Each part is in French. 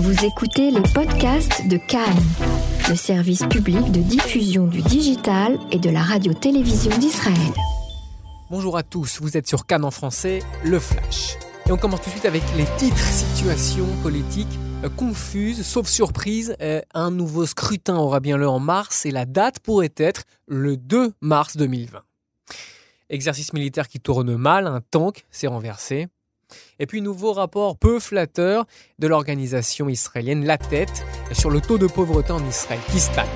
Vous écoutez les podcasts de Cannes, le service public de diffusion du digital et de la radio-télévision d'Israël. Bonjour à tous, vous êtes sur Cannes en français, le Flash. Et on commence tout de suite avec les titres situation politique euh, confuse, sauf surprise, euh, un nouveau scrutin aura bien lieu en mars et la date pourrait être le 2 mars 2020. Exercice militaire qui tourne mal, un tank s'est renversé. Et puis nouveau rapport peu flatteur de l'organisation israélienne La Tête sur le taux de pauvreté en Israël qui stagne.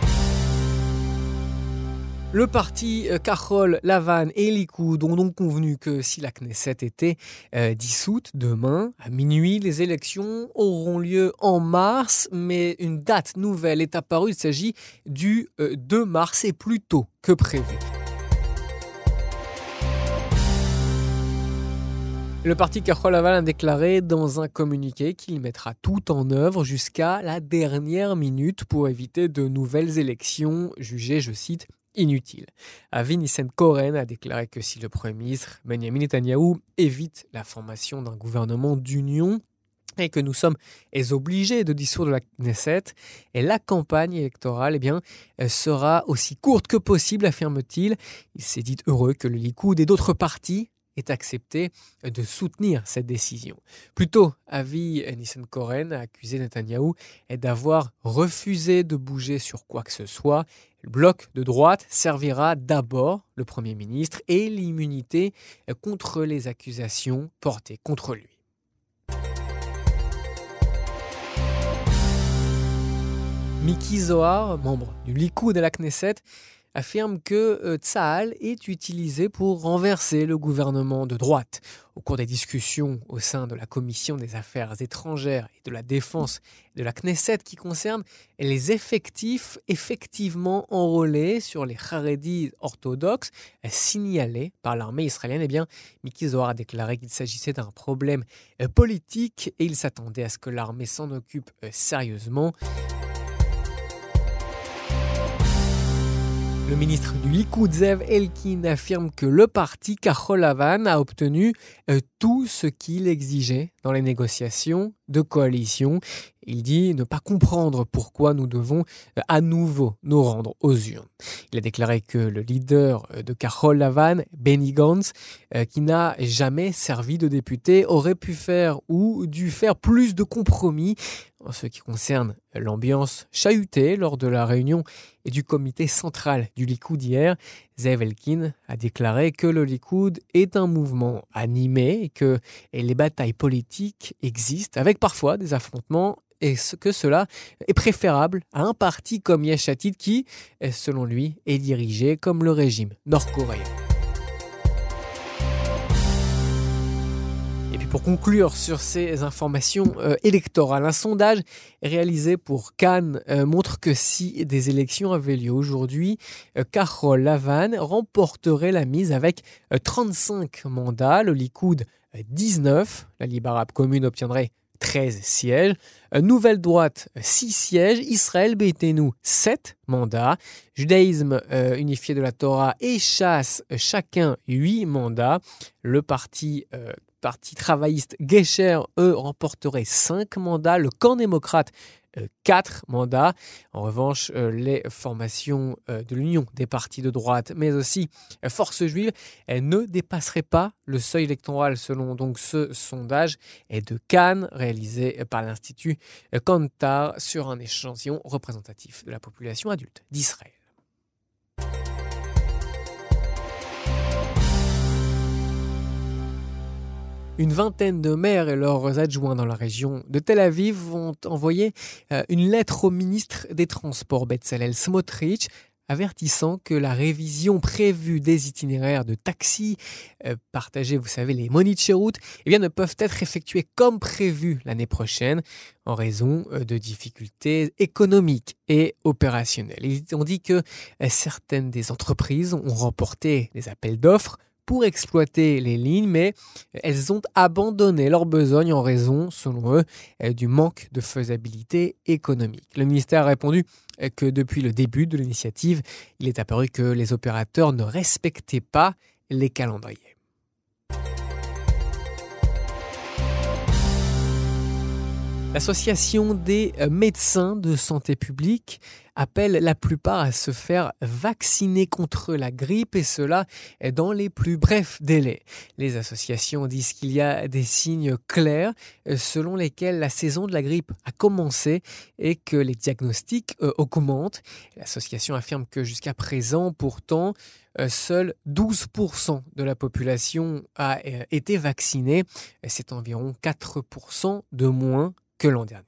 Le parti euh, Kachol, Lavan et Likoud ont donc convenu que si la Knesset était euh, dissoute demain à minuit, les élections auront lieu en mars, mais une date nouvelle est apparue. Il s'agit du 2 euh, mars et plus tôt que prévu. Le parti Laval a déclaré dans un communiqué qu'il mettra tout en œuvre jusqu'à la dernière minute pour éviter de nouvelles élections jugées, je cite, inutiles. Avi Nissen-Koren a déclaré que si le Premier ministre Benjamin Netanyahu évite la formation d'un gouvernement d'union, et que nous sommes obligés de dissoudre la Knesset, et la campagne électorale eh bien, sera aussi courte que possible, affirme-t-il. Il s'est dit heureux que le Likoud et d'autres partis est accepté de soutenir cette décision. Plutôt, Avi Nissen Koren a accusé Netanyahou d'avoir refusé de bouger sur quoi que ce soit. Le bloc de droite servira d'abord le Premier ministre et l'immunité contre les accusations portées contre lui. Miki Zohar, membre du Likoud de la Knesset, affirme que euh, Tsahal est utilisé pour renverser le gouvernement de droite. Au cours des discussions au sein de la Commission des Affaires étrangères et de la Défense de la Knesset qui concernent les effectifs effectivement enrôlés sur les Haredis orthodoxes signalés par l'armée israélienne, eh bien, Miki Zohar a déclaré qu'il s'agissait d'un problème euh, politique et il s'attendait à ce que l'armée s'en occupe euh, sérieusement. Le ministre du Likoud, Zev Elkin, affirme que le parti Kachol a obtenu euh, tout ce qu'il exigeait dans les négociations de coalition. Il dit ne pas comprendre pourquoi nous devons euh, à nouveau nous rendre aux urnes. Il a déclaré que le leader euh, de Kachol Lavan, Benny Gantz, qui n'a jamais servi de député, aurait pu faire ou dû faire plus de compromis en ce qui concerne l'ambiance chahutée lors de la réunion et du comité central du Likoud hier, Zev Elkin a déclaré que le Likoud est un mouvement animé et que les batailles politiques existent, avec parfois des affrontements et que cela est préférable à un parti comme Yeshatid qui, selon lui, est dirigé comme le régime nord-coréen. Pour conclure sur ces informations euh, électorales, un sondage réalisé pour Cannes euh, montre que si des élections avaient lieu aujourd'hui, euh, Carol Lavan remporterait la mise avec 35 mandats, le Likoud 19, la Libre Arabe Commune obtiendrait 13 sièges. Nouvelle droite, 6 sièges. Israël Beitenu, 7 mandats. Judaïsme unifié de la Torah et chasse, chacun 8 mandats. Le parti parti travailliste Gesher, eux, remporterait 5 mandats. Le camp démocrate, 4 euh, mandats. En revanche, euh, les formations euh, de l'Union des partis de droite, mais aussi Force juive, ne dépasseraient pas le seuil électoral selon donc ce sondage et de Cannes réalisé par l'Institut Kantar sur un échantillon représentatif de la population adulte d'Israël. Une vingtaine de maires et leurs adjoints dans la région de Tel Aviv vont envoyer euh, une lettre au ministre des Transports, Betzalel Smotrich, avertissant que la révision prévue des itinéraires de taxis euh, partagés, vous savez, les monies route, eh bien, ne peuvent être effectués comme prévu l'année prochaine en raison euh, de difficultés économiques et opérationnelles. Ils ont dit que certaines des entreprises ont remporté des appels d'offres pour exploiter les lignes, mais elles ont abandonné leur besogne en raison, selon eux, euh, du manque de faisabilité économique. Le ministère a répondu euh, que depuis le début de l'initiative, il est apparu que les opérateurs ne respectaient pas les calendriers. L'association des euh, médecins de santé publique appelle la plupart à se faire vacciner contre la grippe et cela dans les plus brefs délais. Les associations disent qu'il y a des signes clairs euh, selon lesquels la saison de la grippe a commencé et que les diagnostics euh, augmentent. L'association affirme que jusqu'à présent, pourtant, seul 12% de la population a été vaccinée. C'est environ 4% de moins l'an dernier.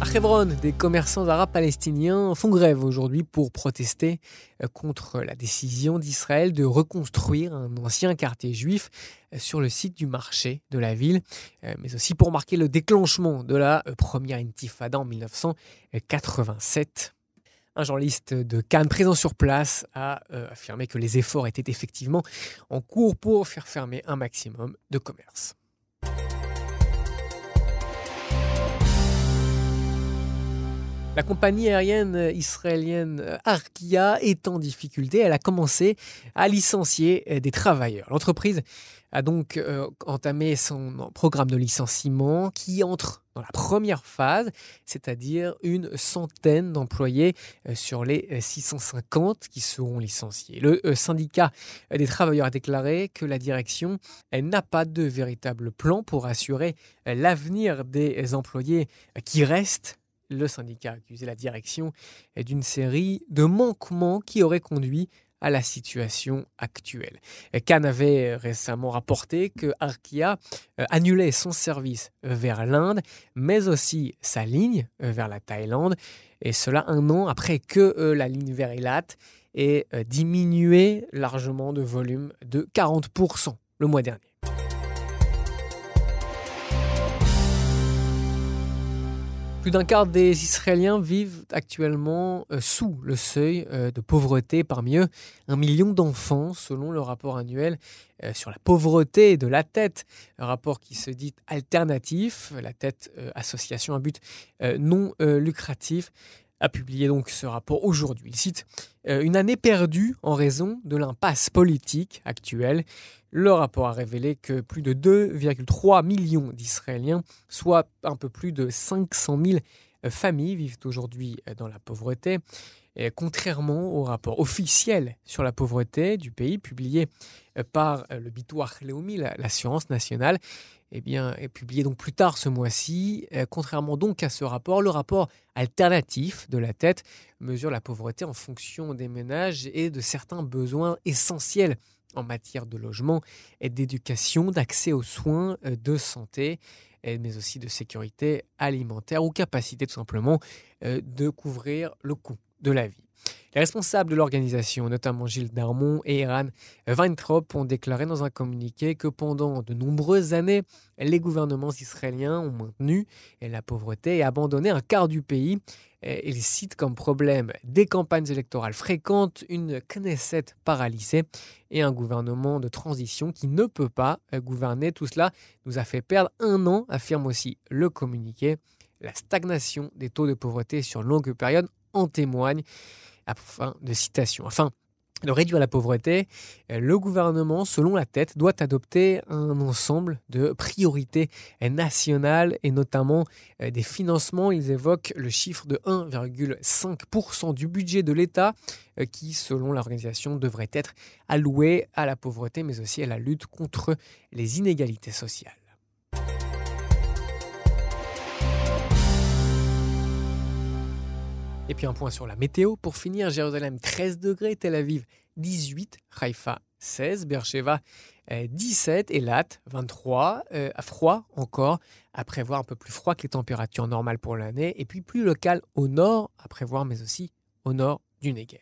À Hebron, des commerçants arabes palestiniens font grève aujourd'hui pour protester euh, contre la décision d'Israël de reconstruire un ancien quartier juif euh, sur le site du marché de la ville, euh, mais aussi pour marquer le déclenchement de la première intifada en 1987. Un journaliste de Cannes présent sur place a euh, affirmé que les efforts étaient effectivement en cours pour faire fermer un maximum de commerces. La compagnie aérienne israélienne Arkia est en difficulté. Elle a commencé à licencier des travailleurs. L'entreprise a donc euh, entamé son programme de licenciement qui entre dans la première phase, c'est-à-dire une centaine d'employés euh, sur les 650 euh, qui seront licenciés. Le syndicat des travailleurs a déclaré que la direction n'a pas de véritable plan pour assurer l'avenir des employés qui restent le syndicat a accusé la direction d'une série de manquements qui auraient conduit à la situation actuelle. Khan avait récemment rapporté que Arkia euh, annulait son service vers l'Inde, mais aussi sa ligne euh, vers la Thaïlande, et cela un an après que euh, la ligne vers Eilat ait diminué largement de volume de 40% le mois dernier. Plus d'un quart des Israéliens vivent actuellement euh, sous le seuil euh, de pauvreté, parmi eux un million d'enfants selon le rapport annuel euh, sur la pauvreté de la tête, un rapport qui se dit alternatif, la tête association à but non lucratif a publié donc ce rapport aujourd'hui. Il cite Une année perdue en raison de l'impasse politique actuelle. Le rapport a révélé que plus de 2,3 millions d'Israéliens, soit un peu plus de 500 000 familles, vivent aujourd'hui dans la pauvreté. Et contrairement au rapport officiel sur la pauvreté du pays publié par le Bitoach Leomi, l'assurance nationale, eh bien, est publié donc plus tard ce mois-ci. contrairement donc à ce rapport, le rapport alternatif de la tête mesure la pauvreté en fonction des ménages et de certains besoins essentiels en matière de logement et d'éducation, d'accès aux soins, euh, de santé, mais aussi de sécurité alimentaire ou capacité tout simplement euh, de couvrir le coût de la vie. Les responsables de l'organisation, notamment Gilles Darmon et Eran Weintraub, ont déclaré dans un communiqué que pendant de nombreuses années, les gouvernements israéliens ont maintenu la pauvreté et abandonné un quart du pays. Ils citent comme problème des campagnes électorales fréquentes, une Knesset paralysée et un gouvernement de transition qui ne peut pas gouverner. Tout cela nous a fait perdre un an, affirme aussi le communiqué. La stagnation des taux de pauvreté sur longue période en témoigne. Fin de citation. Enfin, de réduire la pauvreté, euh, le gouvernement, selon la tête, doit adopter un ensemble de priorités nationales et notamment euh, des financements. Ils évoquent le chiffre de 1,5% du budget de l'État euh, qui, selon l'organisation, devrait être alloué à la pauvreté mais aussi à la lutte contre les inégalités sociales. Et puis un point sur la météo. Pour finir, Jérusalem 13 degrés, Tel Aviv 18, Haïfa 16, Beersheba 17 et Lat 23, euh, froid encore, à prévoir un peu plus froid que les températures normales pour l'année, et puis plus local au nord, à prévoir, mais aussi au nord du Negev.